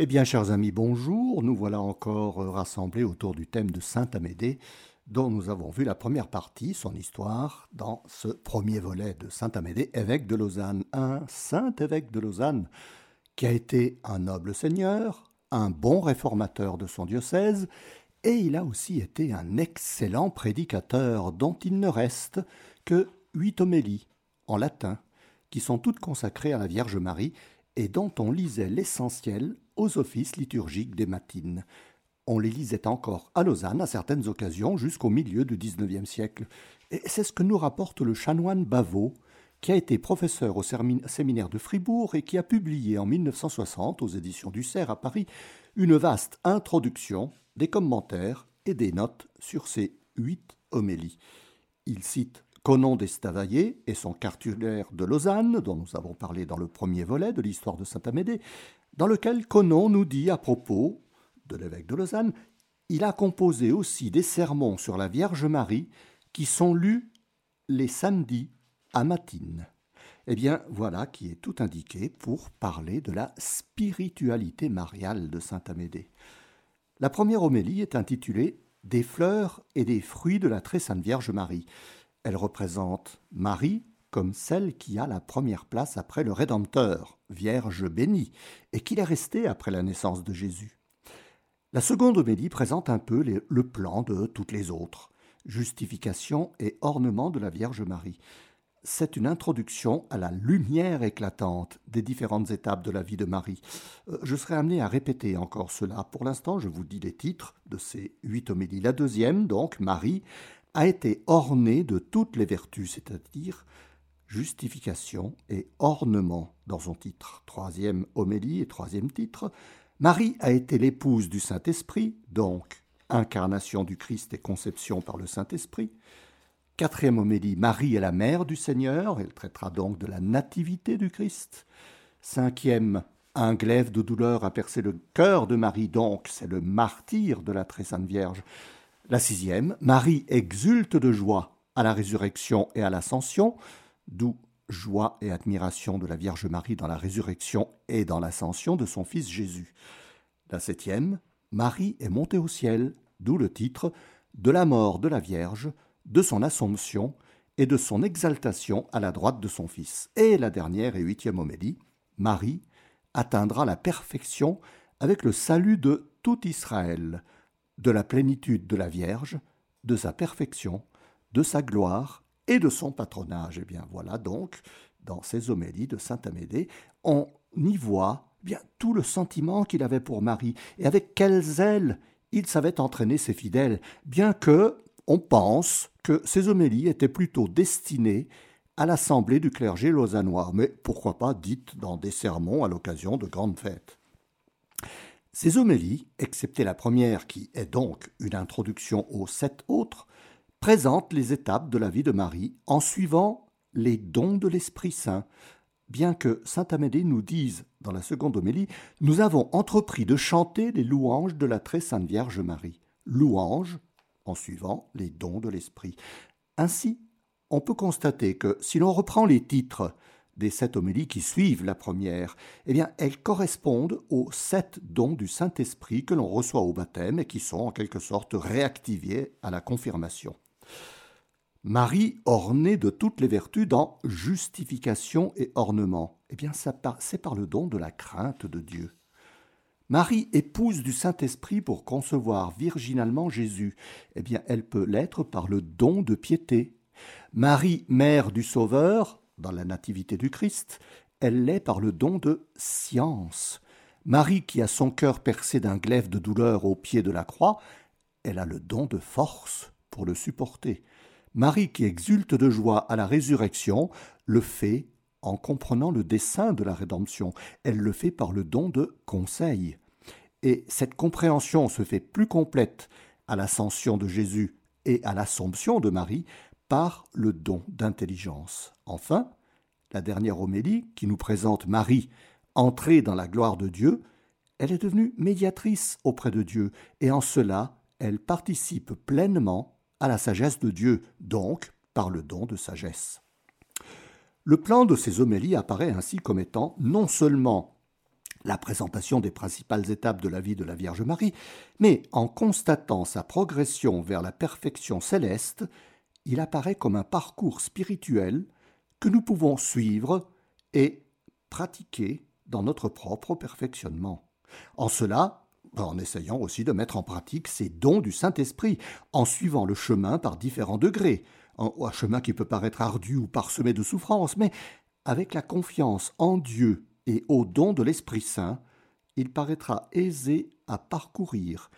Eh bien, chers amis, bonjour. Nous voilà encore rassemblés autour du thème de Saint Amédée, dont nous avons vu la première partie, son histoire, dans ce premier volet de Saint Amédée, évêque de Lausanne. Un saint évêque de Lausanne qui a été un noble seigneur, un bon réformateur de son diocèse, et il a aussi été un excellent prédicateur dont il ne reste que huit homélies en latin, qui sont toutes consacrées à la Vierge Marie et dont on lisait l'essentiel aux offices liturgiques des matines. On les lisait encore à Lausanne à certaines occasions jusqu'au milieu du XIXe siècle. Et c'est ce que nous rapporte le chanoine Bavot, qui a été professeur au séminaire de Fribourg et qui a publié en 1960 aux éditions du Cerf à Paris une vaste introduction, des commentaires et des notes sur ces huit homélies. Il cite Conon d'Estavayer et son cartulaire de Lausanne, dont nous avons parlé dans le premier volet de l'histoire de Saint-Amédée, dans lequel Conon nous dit à propos de l'évêque de Lausanne, il a composé aussi des sermons sur la Vierge Marie qui sont lus les samedis à matine. Eh bien, voilà qui est tout indiqué pour parler de la spiritualité mariale de Saint Amédée. La première homélie est intitulée Des fleurs et des fruits de la très sainte Vierge Marie. Elle représente Marie, comme celle qui a la première place après le Rédempteur, Vierge bénie, et qu'il est restée après la naissance de Jésus. La seconde homélie présente un peu le plan de toutes les autres, justification et ornement de la Vierge Marie. C'est une introduction à la lumière éclatante des différentes étapes de la vie de Marie. Euh, je serai amené à répéter encore cela. Pour l'instant, je vous dis les titres de ces huit homélies. La deuxième, donc, Marie, a été ornée de toutes les vertus, c'est-à-dire justification et ornement dans son titre. Troisième homélie et troisième titre. Marie a été l'épouse du Saint-Esprit, donc incarnation du Christ et conception par le Saint-Esprit. Quatrième homélie, Marie est la mère du Seigneur, elle traitera donc de la nativité du Christ. Cinquième, un glaive de douleur a percé le cœur de Marie, donc c'est le martyr de la très sainte Vierge. La sixième, Marie exulte de joie à la résurrection et à l'ascension d'où joie et admiration de la Vierge Marie dans la résurrection et dans l'ascension de son Fils Jésus. La septième, Marie est montée au ciel, d'où le titre De la mort de la Vierge, de son Assomption et de son exaltation à la droite de son Fils. Et la dernière et huitième homélie, Marie atteindra la perfection avec le salut de tout Israël, de la plénitude de la Vierge, de sa perfection, de sa gloire et de son patronage. Et eh bien voilà donc, dans ces homélies de Saint Amédée, on y voit bien tout le sentiment qu'il avait pour Marie et avec quel zèle il savait entraîner ses fidèles, bien que on pense que ces homélies étaient plutôt destinées à l'assemblée du clergé lausannois, mais pourquoi pas dites dans des sermons à l'occasion de grandes fêtes. Ces homélies, excepté la première qui est donc une introduction aux sept autres, présente les étapes de la vie de Marie en suivant les dons de l'Esprit Saint. Bien que saint Amédée nous dise dans la seconde homélie, nous avons entrepris de chanter les louanges de la très sainte Vierge Marie. Louanges en suivant les dons de l'Esprit. Ainsi, on peut constater que si l'on reprend les titres des sept homélies qui suivent la première, eh bien, elles correspondent aux sept dons du Saint-Esprit que l'on reçoit au baptême et qui sont en quelque sorte réactivés à la confirmation. Marie ornée de toutes les vertus dans justification et ornement. Eh bien, c'est par le don de la crainte de Dieu. Marie, épouse du Saint-Esprit pour concevoir virginalement Jésus. Eh bien, elle peut l'être par le don de piété. Marie, mère du Sauveur, dans la Nativité du Christ, elle l'est par le don de science. Marie, qui a son cœur percé d'un glaive de douleur au pied de la croix, elle a le don de force pour le supporter. Marie qui exulte de joie à la résurrection le fait en comprenant le dessein de la rédemption. Elle le fait par le don de conseil. Et cette compréhension se fait plus complète à l'ascension de Jésus et à l'assomption de Marie par le don d'intelligence. Enfin, la dernière homélie qui nous présente Marie entrée dans la gloire de Dieu, elle est devenue médiatrice auprès de Dieu, et en cela elle participe pleinement à la sagesse de Dieu, donc par le don de sagesse. Le plan de ces homélies apparaît ainsi comme étant non seulement la présentation des principales étapes de la vie de la Vierge Marie, mais en constatant sa progression vers la perfection céleste, il apparaît comme un parcours spirituel que nous pouvons suivre et pratiquer dans notre propre perfectionnement. En cela, en essayant aussi de mettre en pratique ces dons du Saint-Esprit, en suivant le chemin par différents degrés, un chemin qui peut paraître ardu ou parsemé de souffrances, mais avec la confiance en Dieu et au don de l'Esprit Saint, il paraîtra aisé à parcourir.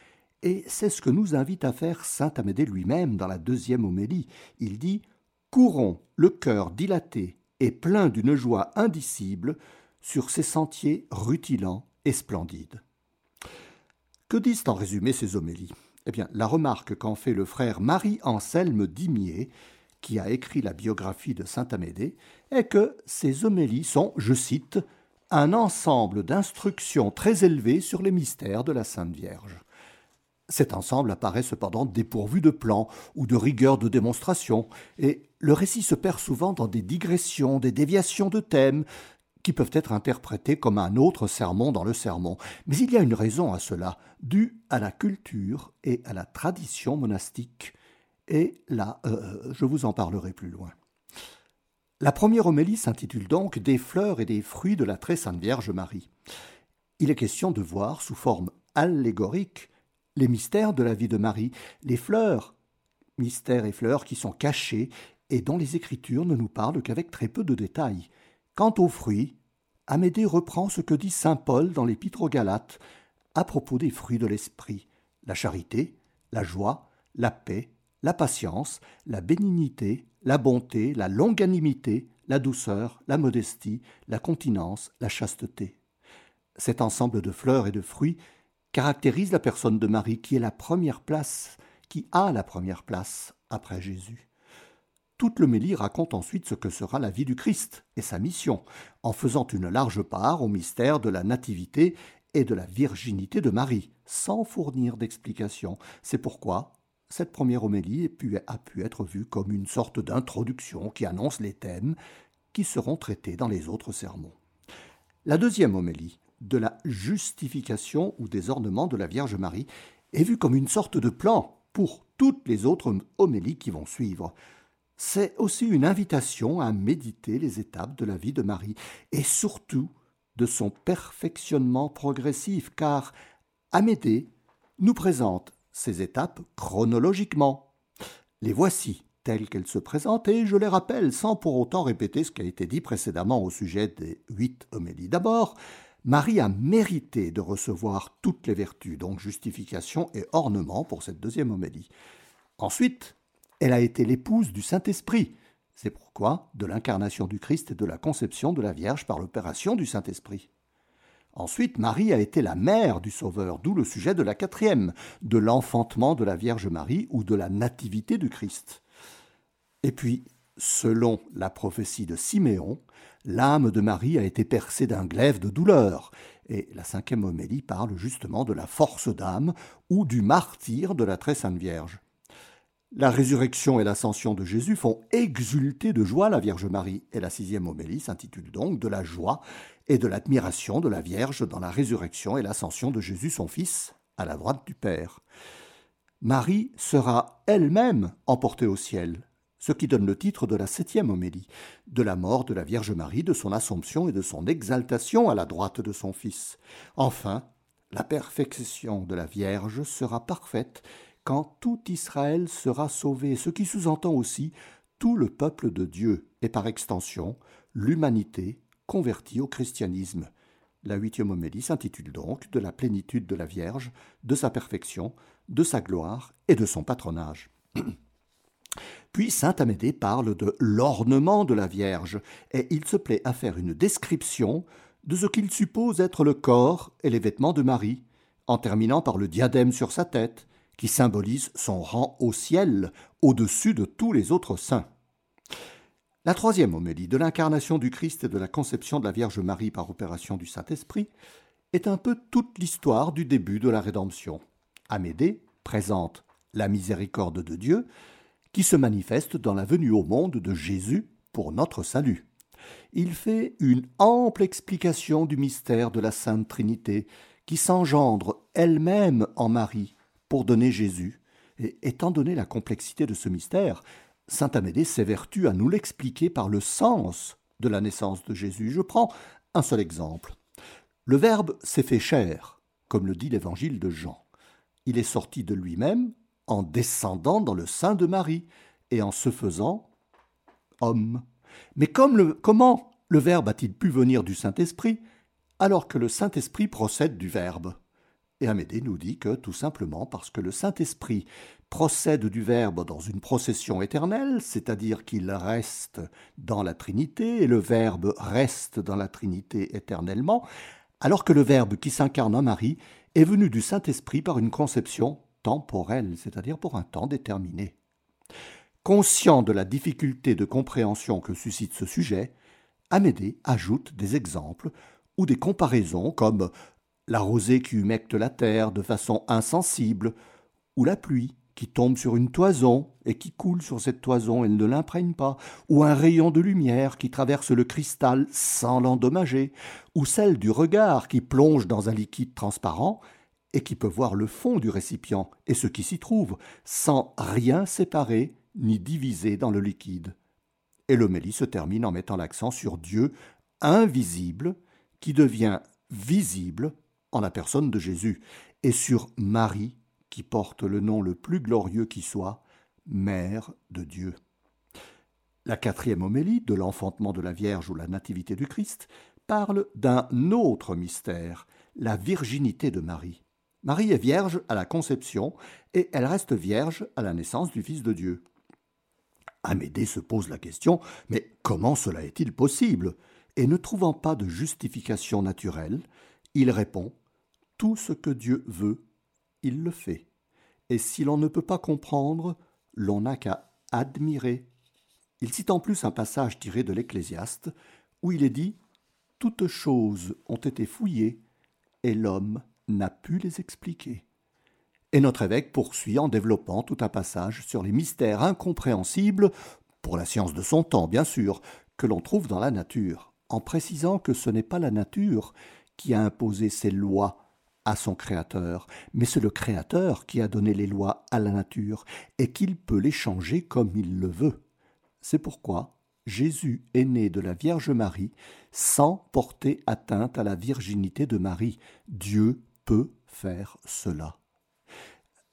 Et c'est ce que nous invite à faire saint Amédée lui-même dans la deuxième homélie. Il dit Courons le cœur dilaté et plein d'une joie indicible sur ces sentiers rutilants et splendides. Que disent en résumé ces homélies? Eh bien, la remarque qu'en fait le frère Marie-Anselme Dimier, qui a écrit la biographie de saint Amédée, est que ces homélies sont, je cite, un ensemble d'instructions très élevées sur les mystères de la Sainte Vierge. Cet ensemble apparaît cependant dépourvu de plan ou de rigueur de démonstration, et le récit se perd souvent dans des digressions, des déviations de thèmes, qui peuvent être interprétés comme un autre sermon dans le sermon. Mais il y a une raison à cela, due à la culture et à la tradition monastique. Et là, euh, je vous en parlerai plus loin. La première homélie s'intitule donc Des fleurs et des fruits de la très sainte Vierge Marie. Il est question de voir sous forme allégorique les mystères de la vie de Marie, les fleurs, mystères et fleurs qui sont cachés et dont les Écritures ne nous parlent qu'avec très peu de détails. Quant aux fruits, Amédée reprend ce que dit saint Paul dans l'Épître aux Galates à propos des fruits de l'esprit la charité, la joie, la paix, la patience, la bénignité, la bonté, la longanimité, la douceur, la modestie, la continence, la chasteté. Cet ensemble de fleurs et de fruits caractérise la personne de Marie qui est la première place, qui a la première place après Jésus. Toute l'homélie raconte ensuite ce que sera la vie du Christ et sa mission, en faisant une large part au mystère de la nativité et de la virginité de Marie, sans fournir d'explication. C'est pourquoi cette première homélie a pu être vue comme une sorte d'introduction qui annonce les thèmes qui seront traités dans les autres sermons. La deuxième homélie, de la justification ou des ornements de la Vierge Marie, est vue comme une sorte de plan pour toutes les autres homélies qui vont suivre. C'est aussi une invitation à méditer les étapes de la vie de Marie et surtout de son perfectionnement progressif, car Amédée nous présente ces étapes chronologiquement. Les voici telles qu'elles se présentent et je les rappelle sans pour autant répéter ce qui a été dit précédemment au sujet des huit homélies. D'abord, Marie a mérité de recevoir toutes les vertus, donc justification et ornement pour cette deuxième homélie. Ensuite, elle a été l'épouse du Saint-Esprit. C'est pourquoi de l'incarnation du Christ et de la conception de la Vierge par l'opération du Saint-Esprit. Ensuite, Marie a été la mère du Sauveur, d'où le sujet de la quatrième, de l'enfantement de la Vierge Marie ou de la nativité du Christ. Et puis, selon la prophétie de Siméon, l'âme de Marie a été percée d'un glaive de douleur, et la cinquième homélie parle justement de la force d'âme ou du martyr de la très sainte Vierge. La résurrection et l'ascension de Jésus font exulter de joie la Vierge Marie, et la sixième homélie s'intitule donc de la joie et de l'admiration de la Vierge dans la résurrection et l'ascension de Jésus son Fils à la droite du Père. Marie sera elle-même emportée au ciel, ce qui donne le titre de la septième homélie, de la mort de la Vierge Marie, de son assomption et de son exaltation à la droite de son Fils. Enfin, la perfection de la Vierge sera parfaite quand tout Israël sera sauvé, ce qui sous-entend aussi tout le peuple de Dieu, et par extension l'humanité convertie au christianisme. La huitième homélie s'intitule donc de la plénitude de la Vierge, de sa perfection, de sa gloire et de son patronage. Puis saint Amédée parle de l'ornement de la Vierge, et il se plaît à faire une description de ce qu'il suppose être le corps et les vêtements de Marie, en terminant par le diadème sur sa tête, qui symbolise son rang au ciel, au-dessus de tous les autres saints. La troisième homélie de l'incarnation du Christ et de la conception de la Vierge Marie par opération du Saint-Esprit est un peu toute l'histoire du début de la rédemption. Amédée présente la miséricorde de Dieu qui se manifeste dans la venue au monde de Jésus pour notre salut. il fait une ample explication du mystère de la Sainte Trinité, qui s'engendre elle-même en Marie pour donner Jésus. Et étant donné la complexité de ce mystère, saint Amédée s'évertue à nous l'expliquer par le sens de la naissance de Jésus. Je prends un seul exemple. Le Verbe s'est fait chair, comme le dit l'évangile de Jean. Il est sorti de lui-même en descendant dans le sein de Marie et en se faisant homme. Mais comment le Verbe a-t-il pu venir du Saint-Esprit alors que le Saint-Esprit procède du Verbe? Et Amédée nous dit que tout simplement parce que le Saint-Esprit procède du Verbe dans une procession éternelle, c'est-à-dire qu'il reste dans la Trinité et le Verbe reste dans la Trinité éternellement, alors que le Verbe qui s'incarne en Marie est venu du Saint-Esprit par une conception temporelle, c'est-à-dire pour un temps déterminé. Conscient de la difficulté de compréhension que suscite ce sujet, Amédée ajoute des exemples ou des comparaisons comme la rosée qui humecte la terre de façon insensible, ou la pluie qui tombe sur une toison et qui coule sur cette toison et ne l'imprègne pas, ou un rayon de lumière qui traverse le cristal sans l'endommager, ou celle du regard qui plonge dans un liquide transparent et qui peut voir le fond du récipient et ce qui s'y trouve, sans rien séparer ni diviser dans le liquide. Et l'homélie se termine en mettant l'accent sur Dieu invisible qui devient visible en la personne de Jésus, et sur Marie qui porte le nom le plus glorieux qui soit, Mère de Dieu. La quatrième homélie de l'enfantement de la Vierge ou la Nativité du Christ parle d'un autre mystère, la virginité de Marie. Marie est vierge à la conception et elle reste vierge à la naissance du Fils de Dieu. Amédée se pose la question mais comment cela est-il possible? Et ne trouvant pas de justification naturelle, il répond Tout ce que Dieu veut, il le fait. Et si l'on ne peut pas comprendre, l'on n'a qu'à admirer. Il cite en plus un passage tiré de l'Ecclésiaste, où il est dit Toutes choses ont été fouillées, et l'homme n'a pu les expliquer. Et notre évêque poursuit en développant tout un passage sur les mystères incompréhensibles, pour la science de son temps bien sûr, que l'on trouve dans la nature, en précisant que ce n'est pas la nature qui a imposé ses lois à son Créateur, mais c'est le Créateur qui a donné les lois à la nature, et qu'il peut les changer comme il le veut. C'est pourquoi Jésus est né de la Vierge Marie sans porter atteinte à la virginité de Marie. Dieu peut faire cela.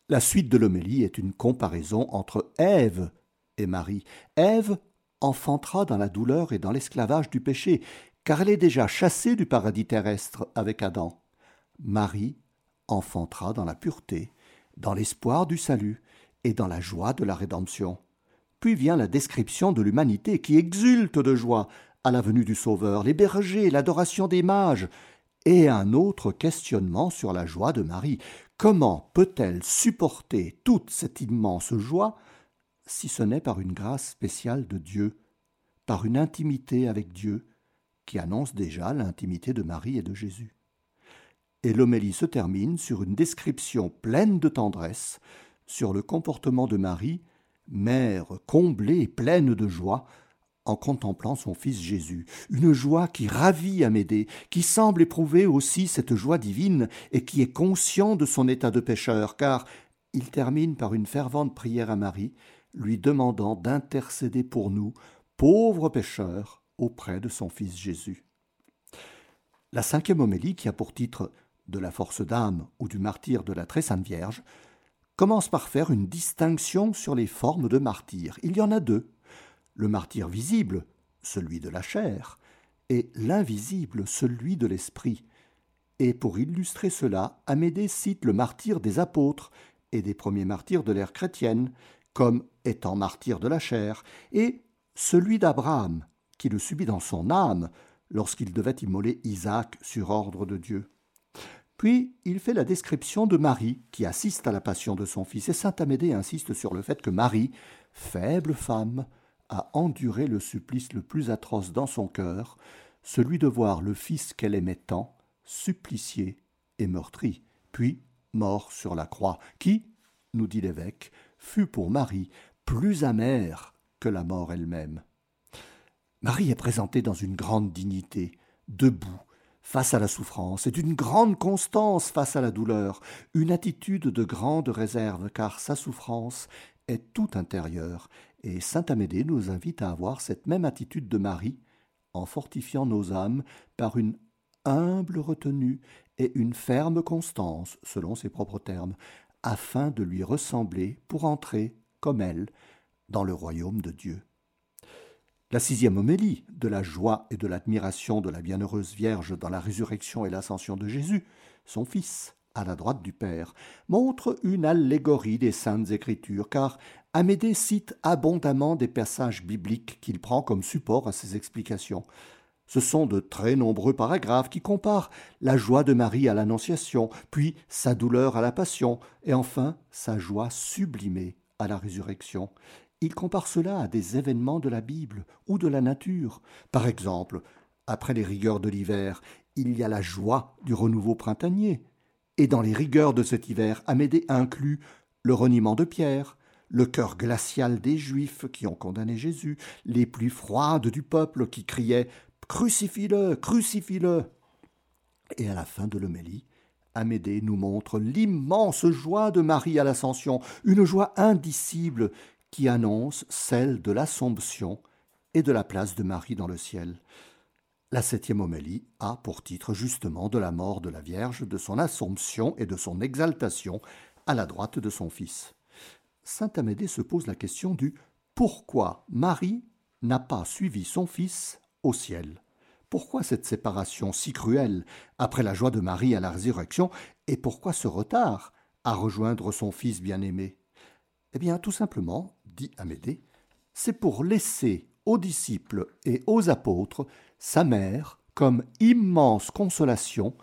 La suite de l'homélie est une comparaison entre Ève et Marie. Ève enfantera dans la douleur et dans l'esclavage du péché, car elle est déjà chassée du paradis terrestre avec Adam. Marie enfantera dans la pureté, dans l'espoir du salut et dans la joie de la rédemption. Puis vient la description de l'humanité qui exulte de joie à la venue du Sauveur, les bergers, l'adoration des mages, et un autre questionnement sur la joie de Marie. Comment peut-elle supporter toute cette immense joie si ce n'est par une grâce spéciale de Dieu, par une intimité avec Dieu qui annonce déjà l'intimité de Marie et de Jésus? Et l'homélie se termine sur une description pleine de tendresse sur le comportement de Marie, mère comblée et pleine de joie, en contemplant son Fils Jésus, une joie qui ravit Amédée, qui semble éprouver aussi cette joie divine et qui est conscient de son état de pécheur, car il termine par une fervente prière à Marie, lui demandant d'intercéder pour nous, pauvres pécheurs, auprès de son Fils Jésus. La cinquième homélie, qui a pour titre De la force d'âme ou du martyr de la très sainte Vierge, commence par faire une distinction sur les formes de martyr. Il y en a deux le martyr visible, celui de la chair, et l'invisible, celui de l'esprit. Et pour illustrer cela, Amédée cite le martyr des apôtres et des premiers martyrs de l'ère chrétienne, comme étant martyr de la chair, et celui d'Abraham, qui le subit dans son âme lorsqu'il devait immoler Isaac sur ordre de Dieu. Puis il fait la description de Marie, qui assiste à la passion de son fils, et saint Amédée insiste sur le fait que Marie, faible femme, a enduré le supplice le plus atroce dans son cœur, celui de voir le Fils qu'elle aimait tant, supplicié et meurtri, puis mort sur la croix, qui, nous dit l'évêque, fut pour Marie plus amère que la mort elle-même. Marie est présentée dans une grande dignité, debout, face à la souffrance, et d'une grande constance face à la douleur, une attitude de grande réserve, car sa souffrance est tout intérieure, et saint Amédée nous invite à avoir cette même attitude de Marie, en fortifiant nos âmes par une humble retenue et une ferme constance, selon ses propres termes, afin de lui ressembler pour entrer, comme elle, dans le royaume de Dieu. La sixième homélie de la joie et de l'admiration de la bienheureuse Vierge dans la résurrection et l'ascension de Jésus, son Fils, à la droite du Père, montre une allégorie des saintes écritures, car Amédée cite abondamment des passages bibliques qu'il prend comme support à ses explications. Ce sont de très nombreux paragraphes qui comparent la joie de Marie à l'Annonciation, puis sa douleur à la Passion, et enfin sa joie sublimée à la résurrection. Il compare cela à des événements de la Bible ou de la nature. Par exemple, après les rigueurs de l'hiver, il y a la joie du renouveau printanier. Et dans les rigueurs de cet hiver, Amédée inclut le reniement de Pierre, le cœur glacial des Juifs qui ont condamné Jésus, les pluies froides du peuple qui criait Crucifie-le, crucifie-le. Et à la fin de l'homélie, Amédée nous montre l'immense joie de Marie à l'Ascension, une joie indicible qui annonce celle de l'Assomption et de la place de Marie dans le ciel. La septième homélie a pour titre justement de la mort de la Vierge, de son Assomption et de son exaltation à la droite de son Fils. Saint Amédée se pose la question du pourquoi Marie n'a pas suivi son Fils au ciel. Pourquoi cette séparation si cruelle après la joie de Marie à la résurrection et pourquoi ce retard à rejoindre son Fils bien-aimé? Eh bien, tout simplement, dit Amédée, c'est pour laisser aux disciples et aux apôtres sa mère comme immense consolation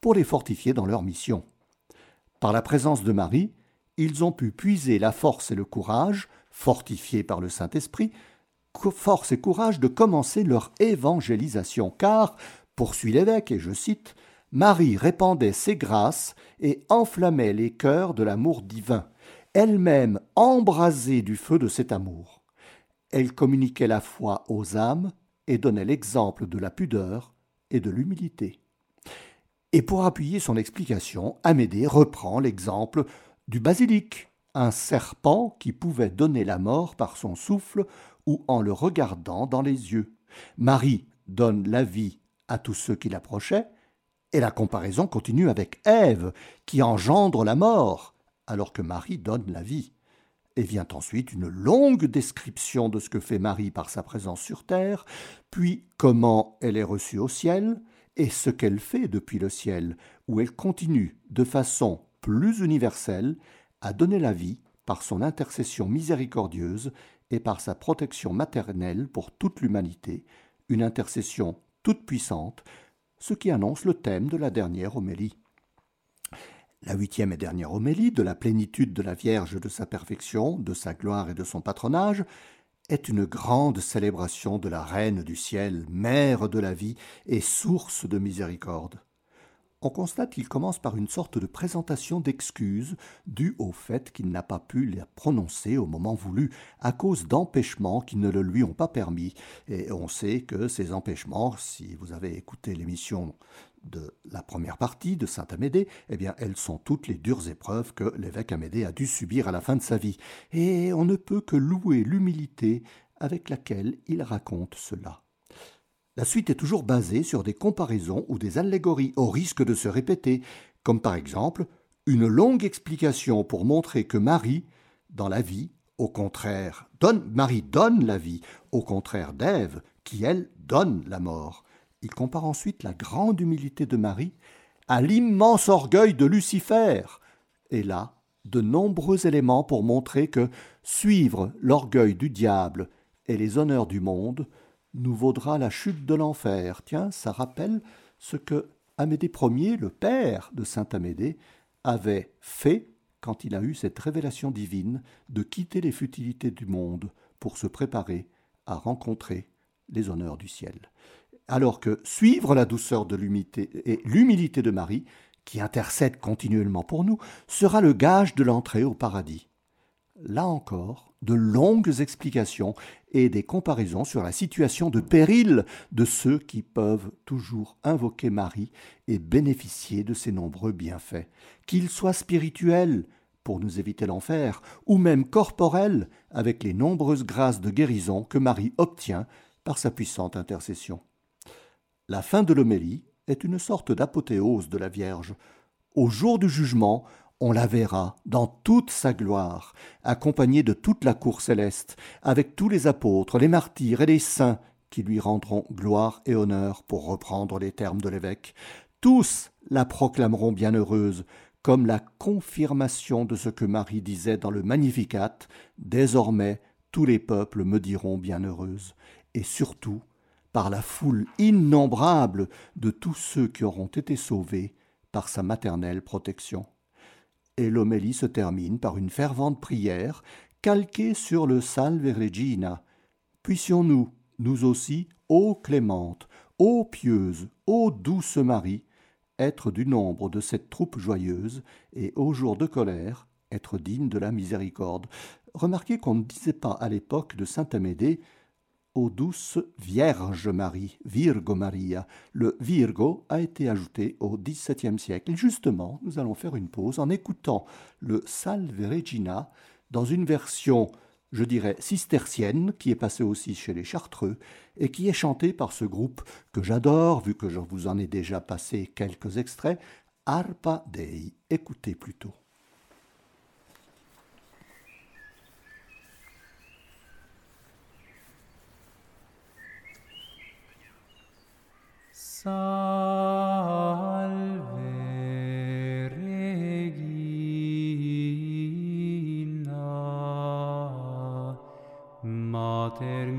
pour les fortifier dans leur mission. Par la présence de Marie, ils ont pu puiser la force et le courage, fortifiés par le Saint-Esprit, force et courage de commencer leur évangélisation, car, poursuit l'évêque, et je cite, Marie répandait ses grâces et enflammait les cœurs de l'amour divin, elle-même embrasée du feu de cet amour. Elle communiquait la foi aux âmes et donnait l'exemple de la pudeur et de l'humilité. Et pour appuyer son explication, Amédée reprend l'exemple du basilic, un serpent qui pouvait donner la mort par son souffle ou en le regardant dans les yeux. Marie donne la vie à tous ceux qui l'approchaient, et la comparaison continue avec Ève, qui engendre la mort, alors que Marie donne la vie. Et vient ensuite une longue description de ce que fait Marie par sa présence sur terre, puis comment elle est reçue au ciel, et ce qu'elle fait depuis le ciel, où elle continue de façon plus universelle à donner la vie par son intercession miséricordieuse et par sa protection maternelle pour toute l'humanité, une intercession toute puissante, ce qui annonce le thème de la dernière homélie. La huitième et dernière homélie, de la plénitude de la Vierge de sa perfection, de sa gloire et de son patronage, est une grande célébration de la Reine du ciel, mère de la vie et source de miséricorde on constate qu'il commence par une sorte de présentation d'excuses due au fait qu'il n'a pas pu la prononcer au moment voulu à cause d'empêchements qui ne le lui ont pas permis. Et on sait que ces empêchements, si vous avez écouté l'émission de la première partie de Saint Amédée, eh bien, elles sont toutes les dures épreuves que l'évêque Amédée a dû subir à la fin de sa vie. Et on ne peut que louer l'humilité avec laquelle il raconte cela. La suite est toujours basée sur des comparaisons ou des allégories au risque de se répéter, comme par exemple une longue explication pour montrer que Marie, dans la vie, au contraire, donne, Marie donne la vie, au contraire d'Ève, qui elle donne la mort. Il compare ensuite la grande humilité de Marie à l'immense orgueil de Lucifer. Et là, de nombreux éléments pour montrer que suivre l'orgueil du diable et les honneurs du monde nous vaudra la chute de l'enfer. Tiens, ça rappelle ce que Amédée Ier, le père de saint Amédée, avait fait quand il a eu cette révélation divine de quitter les futilités du monde pour se préparer à rencontrer les honneurs du ciel. Alors que suivre la douceur de l'humilité et l'humilité de Marie, qui intercède continuellement pour nous, sera le gage de l'entrée au paradis. là encore, de longues explications et des comparaisons sur la situation de péril de ceux qui peuvent toujours invoquer Marie et bénéficier de ses nombreux bienfaits, qu'ils soient spirituels, pour nous éviter l'enfer, ou même corporels, avec les nombreuses grâces de guérison que Marie obtient par sa puissante intercession. La fin de l'homélie est une sorte d'apothéose de la Vierge. Au jour du jugement, on la verra dans toute sa gloire, accompagnée de toute la cour céleste, avec tous les apôtres, les martyrs et les saints qui lui rendront gloire et honneur, pour reprendre les termes de l'évêque. Tous la proclameront bienheureuse, comme la confirmation de ce que Marie disait dans le Magnificat Désormais tous les peuples me diront bienheureuse, et surtout par la foule innombrable de tous ceux qui auront été sauvés par sa maternelle protection et l'homélie se termine par une fervente prière calquée sur le Salve Regina. Puissions-nous, nous aussi, ô clémente, ô pieuse, ô douce Marie, être du nombre de cette troupe joyeuse, et au jour de colère, être digne de la miséricorde. Remarquez qu'on ne disait pas à l'époque de saint Amédée ô douce Vierge Marie, Virgo Maria. Le Virgo a été ajouté au XVIIe siècle. Et justement, nous allons faire une pause en écoutant le Salve Regina dans une version, je dirais, cistercienne, qui est passée aussi chez les Chartreux, et qui est chantée par ce groupe que j'adore, vu que je vous en ai déjà passé quelques extraits, Arpa Dei. Écoutez plutôt. Salve Regina Mater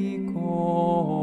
にこ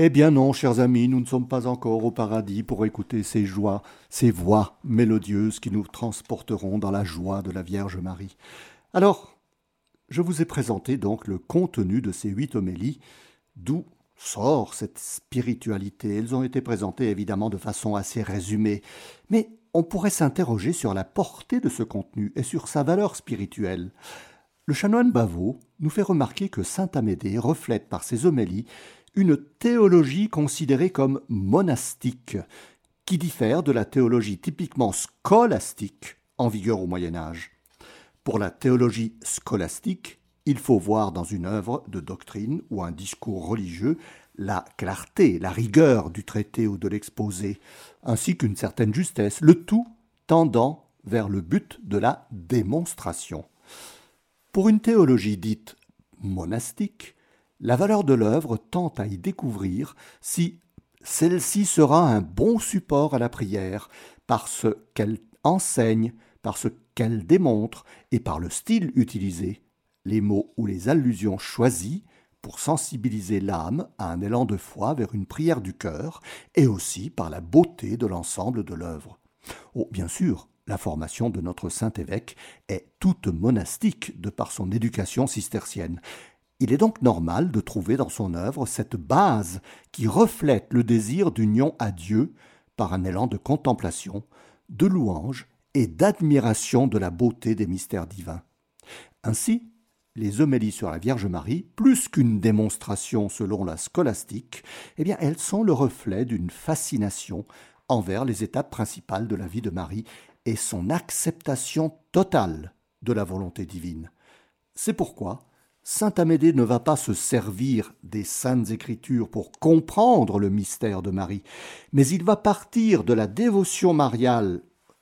Eh bien non, chers amis, nous ne sommes pas encore au paradis pour écouter ces joies, ces voix mélodieuses qui nous transporteront dans la joie de la Vierge Marie. Alors, je vous ai présenté donc le contenu de ces huit homélies, d'où sort cette spiritualité. Elles ont été présentées évidemment de façon assez résumée, mais on pourrait s'interroger sur la portée de ce contenu et sur sa valeur spirituelle. Le chanoine Bavot nous fait remarquer que saint Amédée reflète par ses homélies une théologie considérée comme monastique, qui diffère de la théologie typiquement scolastique en vigueur au Moyen Âge. Pour la théologie scolastique, il faut voir dans une œuvre de doctrine ou un discours religieux la clarté, la rigueur du traité ou de l'exposé, ainsi qu'une certaine justesse, le tout tendant vers le but de la démonstration. Pour une théologie dite monastique, la valeur de l'œuvre tend à y découvrir si celle-ci sera un bon support à la prière, parce qu'elle enseigne, par ce qu'elle démontre et par le style utilisé, les mots ou les allusions choisis pour sensibiliser l'âme à un élan de foi vers une prière du cœur, et aussi par la beauté de l'ensemble de l'œuvre. Oh, bien sûr, la formation de notre saint évêque est toute monastique de par son éducation cistercienne. Il est donc normal de trouver dans son œuvre cette base qui reflète le désir d'union à Dieu par un élan de contemplation, de louange et d'admiration de la beauté des mystères divins. Ainsi, les homélies sur la Vierge Marie, plus qu'une démonstration selon la scolastique, eh bien, elles sont le reflet d'une fascination envers les étapes principales de la vie de Marie et son acceptation totale de la volonté divine. C'est pourquoi Saint Amédée ne va pas se servir des saintes écritures pour comprendre le mystère de Marie, mais il va partir de la dévotion mariale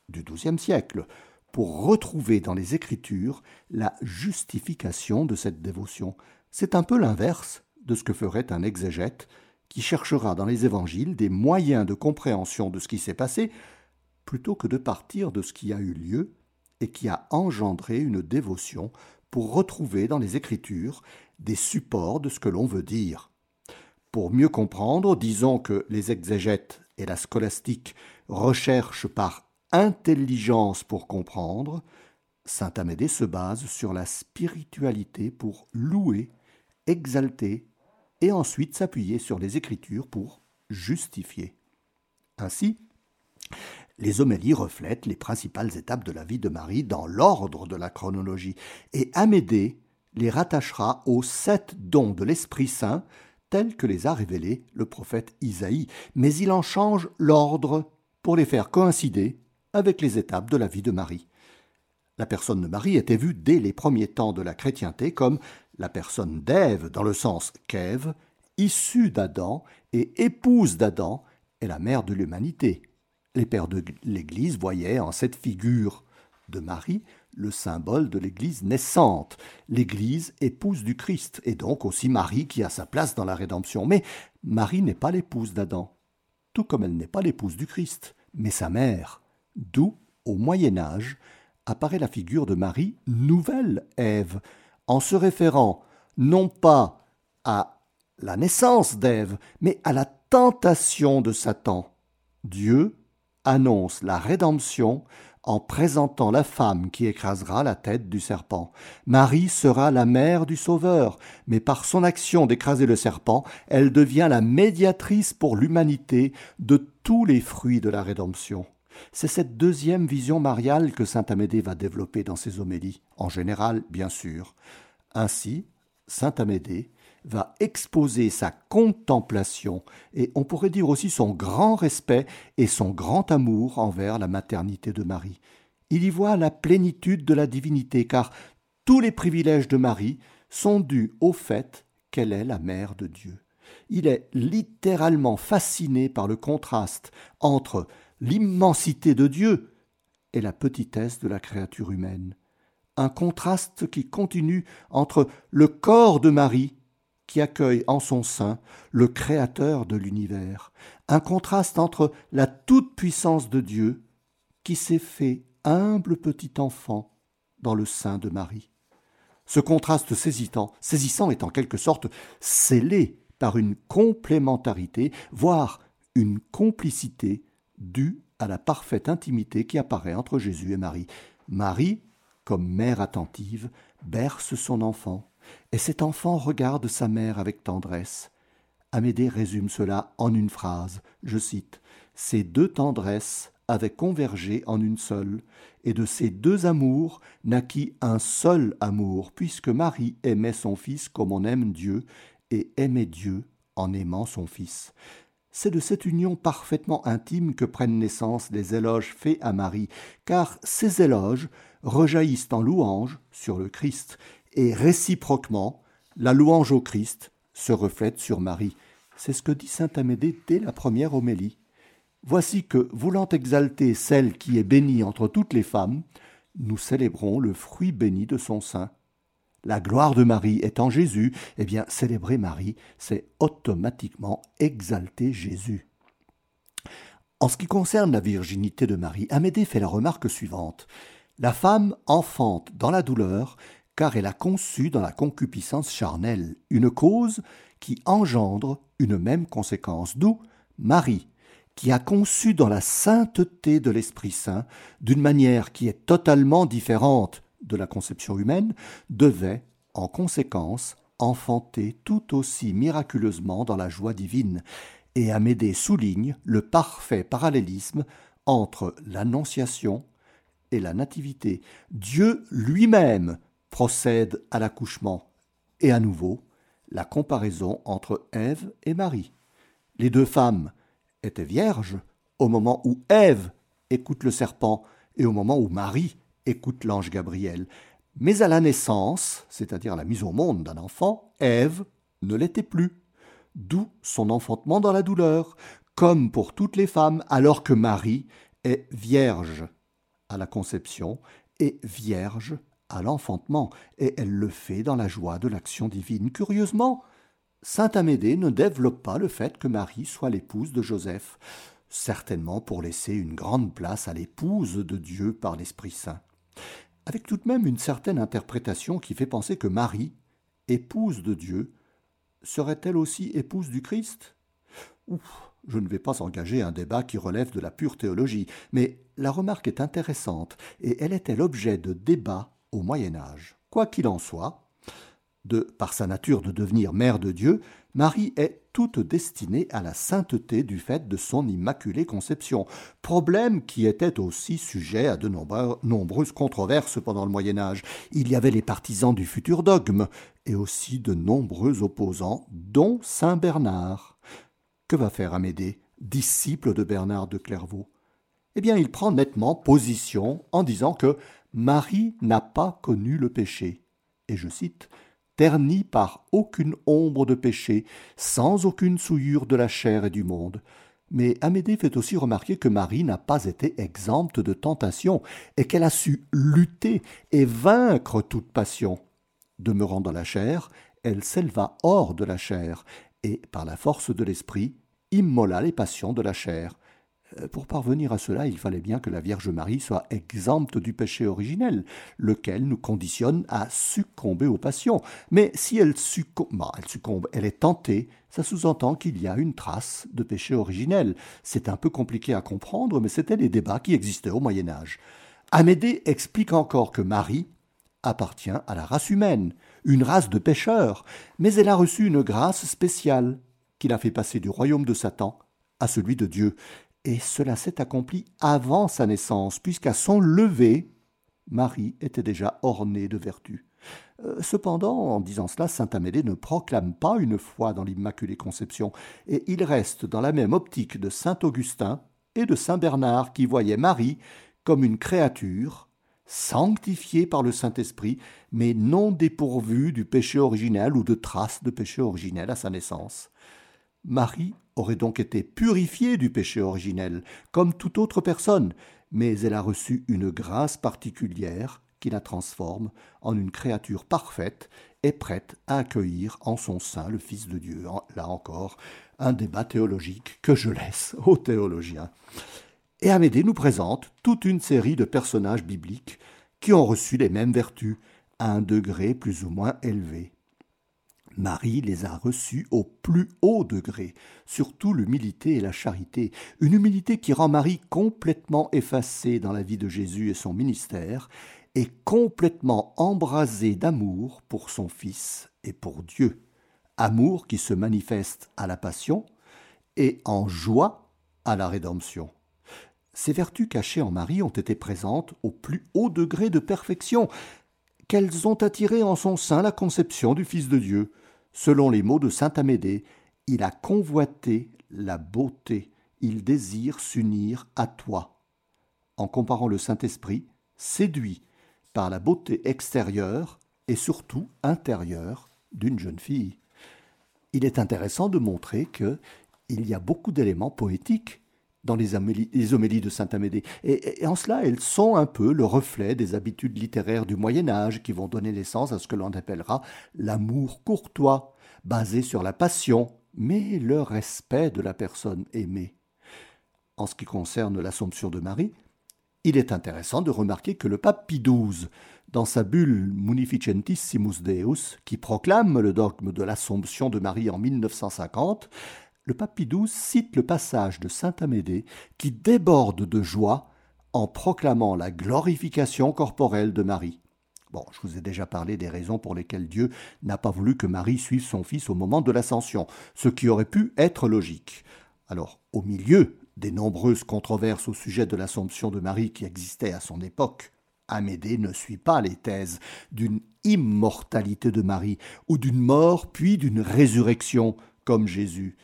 du XIIe siècle pour retrouver dans les Écritures la justification de cette dévotion. C'est un peu l'inverse de ce que ferait un exégète qui cherchera dans les évangiles des moyens de compréhension de ce qui s'est passé plutôt que de partir de ce qui a eu lieu et qui a engendré une dévotion pour retrouver dans les Écritures des supports de ce que l'on veut dire. Pour mieux comprendre, disons que les exégètes et la scolastique recherchent par intelligence pour comprendre, Saint Amédée se base sur la spiritualité pour louer, exalter, et ensuite s'appuyer sur les Écritures pour justifier. Ainsi, les homélies reflètent les principales étapes de la vie de Marie dans l'ordre de la chronologie, et Amédée les rattachera aux sept dons de l'Esprit Saint tels que les a révélés le prophète Isaïe, mais il en change l'ordre pour les faire coïncider avec les étapes de la vie de Marie. La personne de Marie était vue dès les premiers temps de la chrétienté comme la personne d'Ève dans le sens qu'Ève, issue d'Adam et épouse d'Adam, est la mère de l'humanité. Les pères de l'Église voyaient en cette figure de Marie le symbole de l'Église naissante, l'Église épouse du Christ, et donc aussi Marie qui a sa place dans la rédemption. Mais Marie n'est pas l'épouse d'Adam, tout comme elle n'est pas l'épouse du Christ, mais sa mère d'où, au Moyen Âge, apparaît la figure de Marie, nouvelle Ève, en se référant non pas à la naissance d'Ève, mais à la tentation de Satan. Dieu annonce la rédemption en présentant la femme qui écrasera la tête du serpent. Marie sera la mère du Sauveur, mais par son action d'écraser le serpent, elle devient la médiatrice pour l'humanité de tous les fruits de la rédemption. C'est cette deuxième vision mariale que saint Amédée va développer dans ses homélies, en général, bien sûr. Ainsi, saint Amédée va exposer sa contemplation et on pourrait dire aussi son grand respect et son grand amour envers la maternité de Marie. Il y voit la plénitude de la divinité car tous les privilèges de Marie sont dus au fait qu'elle est la mère de Dieu. Il est littéralement fasciné par le contraste entre l'immensité de Dieu et la petitesse de la créature humaine. Un contraste qui continue entre le corps de Marie, qui accueille en son sein le Créateur de l'univers, un contraste entre la toute-puissance de Dieu, qui s'est fait humble petit enfant dans le sein de Marie. Ce contraste saisissant, saisissant est en quelque sorte scellé par une complémentarité, voire une complicité due à la parfaite intimité qui apparaît entre Jésus et Marie. Marie, comme mère attentive, berce son enfant, et cet enfant regarde sa mère avec tendresse. Amédée résume cela en une phrase, je cite, Ces deux tendresses avaient convergé en une seule, et de ces deux amours naquit un seul amour, puisque Marie aimait son Fils comme on aime Dieu, et aimait Dieu en aimant son Fils. C'est de cette union parfaitement intime que prennent naissance les éloges faits à Marie, car ces éloges rejaillissent en louange sur le Christ, et réciproquement, la louange au Christ se reflète sur Marie. C'est ce que dit saint Amédée dès la première homélie. Voici que, voulant exalter celle qui est bénie entre toutes les femmes, nous célébrons le fruit béni de son sein. La gloire de Marie étant Jésus, eh bien, célébrer Marie, c'est automatiquement exalter Jésus. En ce qui concerne la virginité de Marie, Amédée fait la remarque suivante. La femme enfante dans la douleur, car elle a conçu dans la concupiscence charnelle une cause qui engendre une même conséquence, d'où Marie, qui a conçu dans la sainteté de l'Esprit Saint, d'une manière qui est totalement différente de la conception humaine, devait, en conséquence, enfanter tout aussi miraculeusement dans la joie divine, et Amédée souligne le parfait parallélisme entre l'Annonciation et la Nativité. Dieu lui-même procède à l'accouchement, et à nouveau, la comparaison entre Ève et Marie. Les deux femmes étaient vierges au moment où Ève écoute le serpent et au moment où Marie écoute l'ange Gabriel. Mais à la naissance, c'est-à-dire la mise au monde d'un enfant, Ève ne l'était plus. D'où son enfantement dans la douleur, comme pour toutes les femmes, alors que Marie est vierge à la conception et vierge à l'enfantement, et elle le fait dans la joie de l'action divine. Curieusement, saint Amédée ne développe pas le fait que Marie soit l'épouse de Joseph, certainement pour laisser une grande place à l'épouse de Dieu par l'Esprit Saint, avec tout de même une certaine interprétation qui fait penser que Marie, épouse de Dieu, serait-elle aussi épouse du Christ? Ouf, je ne vais pas engager un débat qui relève de la pure théologie, mais la remarque est intéressante et elle était l'objet de débats Moyen Âge. Quoi qu'il en soit, de par sa nature de devenir mère de Dieu, Marie est toute destinée à la sainteté du fait de son immaculée conception, problème qui était aussi sujet à de nombreuses controverses pendant le Moyen Âge. Il y avait les partisans du futur dogme, et aussi de nombreux opposants, dont Saint Bernard. Que va faire Amédée, disciple de Bernard de Clairvaux? Eh bien, il prend nettement position en disant que Marie n'a pas connu le péché. Et je cite ternie par aucune ombre de péché, sans aucune souillure de la chair et du monde. Mais Amédée fait aussi remarquer que Marie n'a pas été exempte de tentation, et qu'elle a su lutter et vaincre toute passion. Demeurant dans la chair, elle s'éleva hors de la chair, et, par la force de l'esprit, immola les passions de la chair. Euh, pour parvenir à cela, il fallait bien que la Vierge Marie soit exempte du péché originel, lequel nous conditionne à succomber aux passions. Mais si elle succombe, bah, elle succombe, elle est tentée, ça sous-entend qu'il y a une trace de péché originel. C'est un peu compliqué à comprendre, mais c'était les débats qui existaient au Moyen Âge. Amédée explique encore que Marie appartient à la race humaine, une race de pécheurs, mais elle a reçu une grâce spéciale qui l'a fait passer du royaume de Satan à celui de Dieu et cela s'est accompli avant sa naissance, puisqu'à son lever, Marie était déjà ornée de vertu. Euh, cependant, en disant cela, saint Amédée ne proclame pas une foi dans l'Immaculée Conception, et il reste dans la même optique de saint Augustin et de saint Bernard qui voyaient Marie comme une créature sanctifiée par le Saint-Esprit, mais non dépourvue du péché originel ou de traces de péché originel à sa naissance. Marie aurait donc été purifiée du péché originel, comme toute autre personne, mais elle a reçu une grâce particulière qui la transforme en une créature parfaite et prête à accueillir en son sein le Fils de Dieu. Là encore, un débat théologique que je laisse aux théologiens. Et Amédée nous présente toute une série de personnages bibliques qui ont reçu les mêmes vertus à un degré plus ou moins élevé. Marie les a reçus au plus haut degré, surtout l'humilité et la charité, une humilité qui rend Marie complètement effacée dans la vie de Jésus et son ministère, et complètement embrasée d'amour pour son Fils et pour Dieu, amour qui se manifeste à la passion et en joie à la rédemption. Ces vertus cachées en Marie ont été présentes au plus haut degré de perfection, qu'elles ont attiré en son sein la conception du Fils de Dieu. Selon les mots de saint Amédée, il a convoité la beauté, il désire s'unir à toi. En comparant le Saint-Esprit, séduit par la beauté extérieure et surtout intérieure d'une jeune fille. Il est intéressant de montrer que il y a beaucoup d'éléments poétiques dans les homélies, de Saint Amédée. Et, en cela, elles sont un peu le reflet des habitudes littéraires du Moyen Âge qui vont donner naissance à ce que l'on appellera l'amour courtois, basé sur la passion, mais le respect de la personne aimée. En ce qui concerne l'Assomption de Marie, il est intéressant de remarquer que le pape Pie XII, dans sa bulle Munificentissimus Deus, qui proclame le dogme de l'Assomption de Marie en 1950, le XII cite le passage de saint Amédée qui déborde de joie en proclamant la glorification corporelle de Marie. Bon, je vous ai déjà parlé des raisons pour lesquelles Dieu n'a pas voulu que Marie suive son fils au moment de l'ascension, ce qui aurait pu être logique. Alors, au milieu des nombreuses controverses au sujet de l'Assomption de Marie qui existaient à son époque, Amédée ne suit pas les thèses d'une immortalité de Marie ou d'une mort puis d'une résurrection comme Jésus.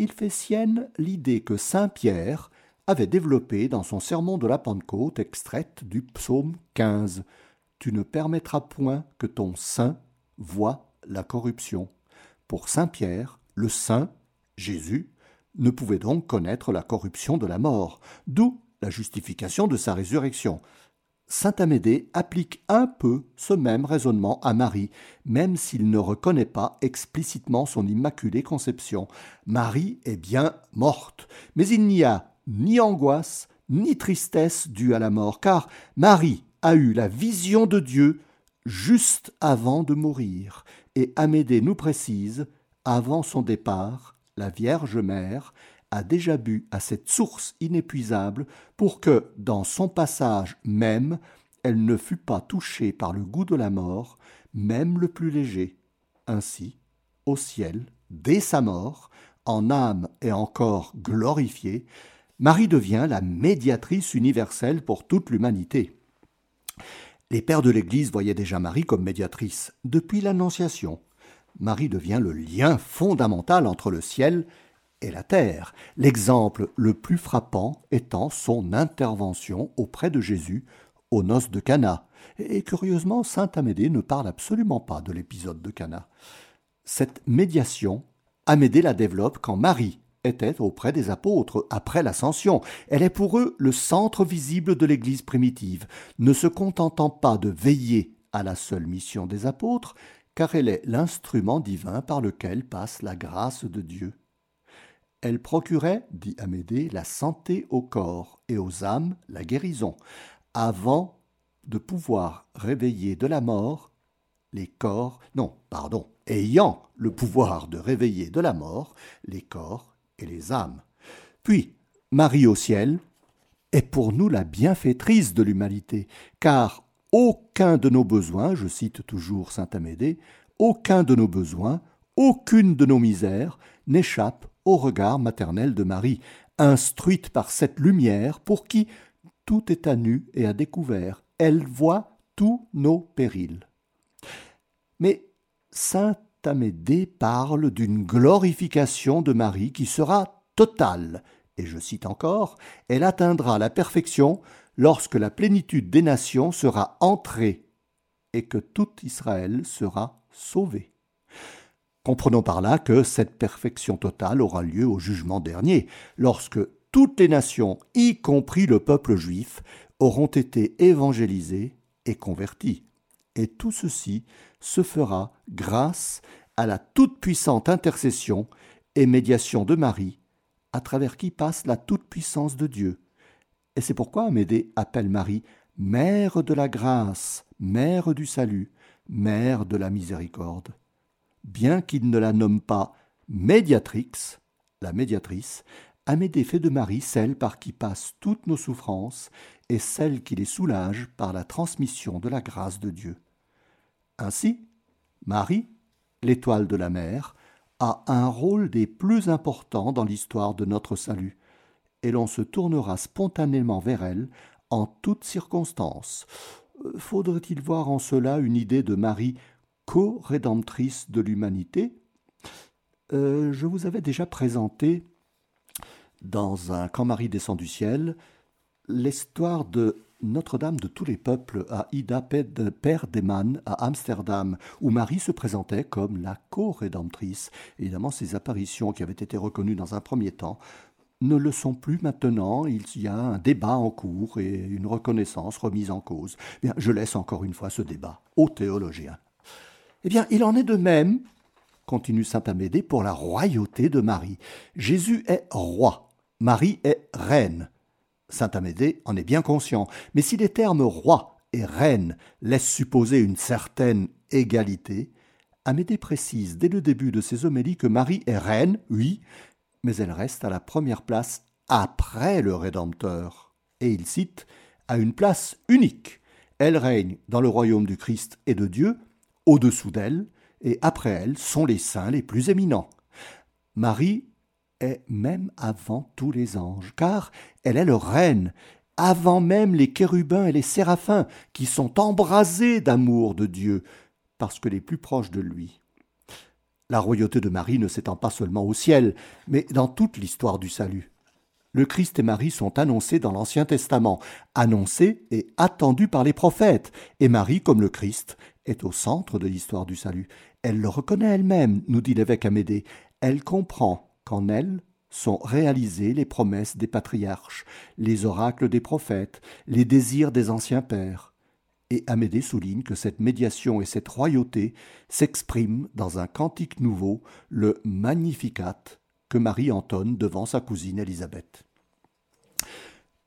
Il fait sienne l'idée que Saint Pierre avait développée dans son sermon de la Pentecôte extraite du psaume 15. Tu ne permettras point que ton saint voie la corruption. Pour Saint Pierre, le saint, Jésus, ne pouvait donc connaître la corruption de la mort, d'où la justification de sa résurrection. Saint Amédée applique un peu ce même raisonnement à Marie, même s'il ne reconnaît pas explicitement son immaculée conception. Marie est bien morte, mais il n'y a ni angoisse, ni tristesse due à la mort, car Marie a eu la vision de Dieu juste avant de mourir, et Amédée nous précise, avant son départ, la Vierge Mère a déjà bu à cette source inépuisable pour que, dans son passage même, elle ne fût pas touchée par le goût de la mort, même le plus léger. Ainsi, au ciel, dès sa mort, en âme et en corps glorifiés, Marie devient la médiatrice universelle pour toute l'humanité. Les pères de l'Église voyaient déjà Marie comme médiatrice depuis l'Annonciation. Marie devient le lien fondamental entre le ciel et la terre, l'exemple le plus frappant étant son intervention auprès de Jésus aux noces de Cana. Et curieusement, saint Amédée ne parle absolument pas de l'épisode de Cana. Cette médiation, Amédée la développe quand Marie était auprès des apôtres après l'ascension. Elle est pour eux le centre visible de l'Église primitive, ne se contentant pas de veiller à la seule mission des apôtres, car elle est l'instrument divin par lequel passe la grâce de Dieu. Elle procurait, dit Amédée, la santé au corps et aux âmes la guérison, avant de pouvoir réveiller de la mort les corps, non, pardon, ayant le pouvoir de réveiller de la mort les corps et les âmes. Puis, Marie au ciel est pour nous la bienfaitrice de l'humanité, car aucun de nos besoins, je cite toujours saint Amédée, aucun de nos besoins, aucune de nos misères n'échappe au regard maternel de Marie, instruite par cette lumière pour qui tout est à nu et à découvert. Elle voit tous nos périls. Mais saint Amédée parle d'une glorification de Marie qui sera totale, et je cite encore, elle atteindra la perfection lorsque la plénitude des nations sera entrée et que tout Israël sera sauvé. Comprenons par là que cette perfection totale aura lieu au jugement dernier, lorsque toutes les nations, y compris le peuple juif, auront été évangélisées et converties. Et tout ceci se fera grâce à la toute-puissante intercession et médiation de Marie, à travers qui passe la toute-puissance de Dieu. Et c'est pourquoi Amédée appelle Marie Mère de la grâce, Mère du salut, Mère de la miséricorde. Bien qu'il ne la nomme pas médiatrix, la médiatrice, Amédée fait de Marie celle par qui passent toutes nos souffrances et celle qui les soulage par la transmission de la grâce de Dieu. Ainsi, Marie, l'étoile de la mer, a un rôle des plus importants dans l'histoire de notre salut. et l'on se tournera spontanément vers elle en toutes circonstances. Euh, faudrait-il voir en cela une idée de Marie co-rédemptrice de l'humanité euh, Je vous avais déjà présenté dans un Quand Marie descend du ciel l'histoire de notre-Dame de tous les peuples à Ida Perdeman à Amsterdam, où Marie se présentait comme la co-rédemptrice. Évidemment, ces apparitions qui avaient été reconnues dans un premier temps ne le sont plus maintenant. Il y a un débat en cours et une reconnaissance remise en cause. Bien, je laisse encore une fois ce débat aux théologiens. Eh bien, il en est de même, continue saint Amédée, pour la royauté de Marie. Jésus est roi, Marie est reine. Saint Amédée en est bien conscient, mais si les termes roi et reine laissent supposer une certaine égalité, Amédée précise dès le début de ses homélies que Marie est reine, oui, mais elle reste à la première place après le Rédempteur. Et il cite à une place unique. Elle règne dans le royaume du Christ et de Dieu, au-dessous d'elle, et après elle sont les saints les plus éminents. Marie est même avant tous les anges, car elle est leur reine, avant même les chérubins et les séraphins, qui sont embrasés d'amour de Dieu, parce que les plus proches de lui. La royauté de Marie ne s'étend pas seulement au ciel, mais dans toute l'histoire du salut. Le Christ et Marie sont annoncés dans l'Ancien Testament, annoncés et attendus par les prophètes, et Marie, comme le Christ, est au centre de l'histoire du salut. Elle le reconnaît elle-même, nous dit l'évêque Amédée. Elle comprend qu'en elle sont réalisées les promesses des patriarches, les oracles des prophètes, les désirs des anciens pères. Et Amédée souligne que cette médiation et cette royauté s'expriment dans un cantique nouveau, le Magnificat, que Marie entonne devant sa cousine Élisabeth.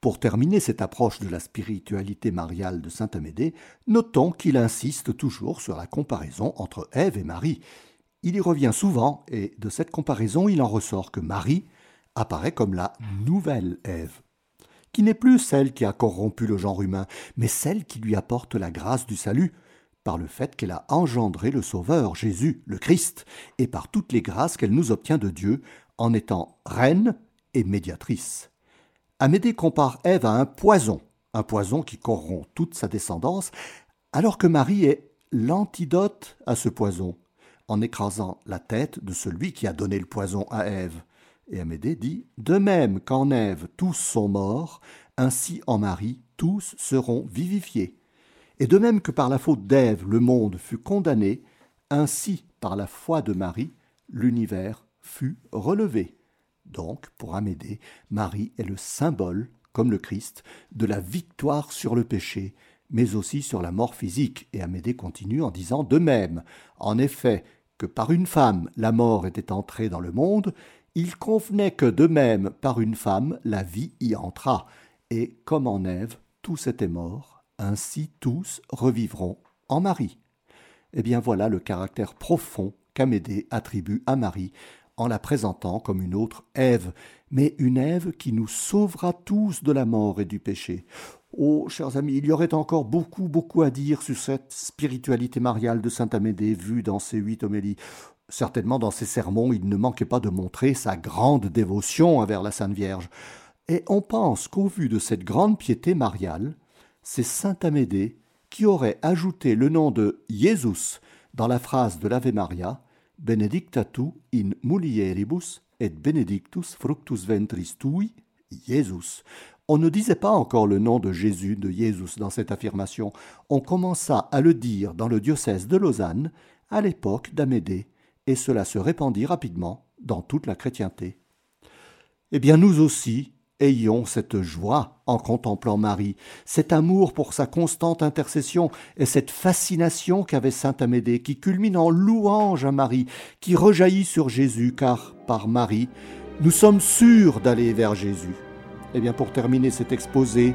Pour terminer cette approche de la spiritualité mariale de saint Amédée, notons qu'il insiste toujours sur la comparaison entre Ève et Marie, il y revient souvent, et de cette comparaison il en ressort que Marie apparaît comme la nouvelle Ève, qui n'est plus celle qui a corrompu le genre humain, mais celle qui lui apporte la grâce du salut, par le fait qu'elle a engendré le Sauveur, Jésus, le Christ, et par toutes les grâces qu'elle nous obtient de Dieu, en étant reine et médiatrice. Amédée compare Ève à un poison, un poison qui corrompt toute sa descendance, alors que Marie est l'antidote à ce poison, en écrasant la tête de celui qui a donné le poison à Ève. Et Amédée dit De même qu'en Ève tous sont morts, ainsi en Marie tous seront vivifiés. Et de même que par la faute d'Ève le monde fut condamné, ainsi par la foi de Marie l'univers fut relevé. Donc, pour Amédée, Marie est le symbole, comme le Christ, de la victoire sur le péché mais aussi sur la mort physique. Et Amédée continue en disant de même, en effet, que par une femme la mort était entrée dans le monde, il convenait que de même par une femme la vie y entrât, et comme en Ève tous étaient morts, ainsi tous revivront en Marie. Eh bien voilà le caractère profond qu'Amédée attribue à Marie en la présentant comme une autre Ève, mais une Ève qui nous sauvera tous de la mort et du péché. Oh, chers amis, il y aurait encore beaucoup, beaucoup à dire sur cette spiritualité mariale de saint Amédée vue dans ces huit homélies. Certainement, dans ses sermons, il ne manquait pas de montrer sa grande dévotion envers la Sainte Vierge. Et on pense qu'au vu de cette grande piété mariale, c'est saint Amédée qui aurait ajouté le nom de Jésus dans la phrase de l'Ave Maria Benedicta in mulieribus et benedictus fructus ventris tui, Jésus. On ne disait pas encore le nom de Jésus, de Jésus dans cette affirmation. On commença à le dire dans le diocèse de Lausanne à l'époque d'Amédée, et cela se répandit rapidement dans toute la chrétienté. Eh bien, nous aussi, ayons cette joie en contemplant Marie, cet amour pour sa constante intercession et cette fascination qu'avait saint Amédée, qui culmine en louange à Marie, qui rejaillit sur Jésus, car par Marie, nous sommes sûrs d'aller vers Jésus. Eh bien, pour terminer cet exposé,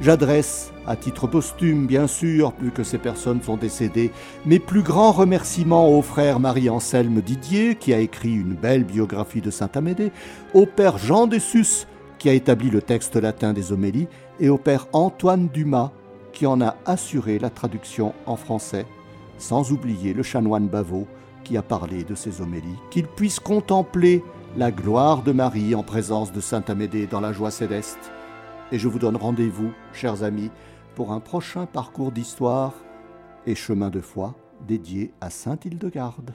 j'adresse, à titre posthume bien sûr, plus que ces personnes sont décédées, mes plus grands remerciements au frère Marie-Anselme Didier, qui a écrit une belle biographie de Saint Amédée, au père Jean Dessus, qui a établi le texte latin des homélies, et au père Antoine Dumas, qui en a assuré la traduction en français, sans oublier le chanoine Bavot, qui a parlé de ces homélies, qu'ils puissent contempler la gloire de Marie en présence de Sainte Amédée dans la joie céleste. Et je vous donne rendez-vous, chers amis, pour un prochain parcours d'histoire et chemin de foi dédié à Sainte Hildegarde.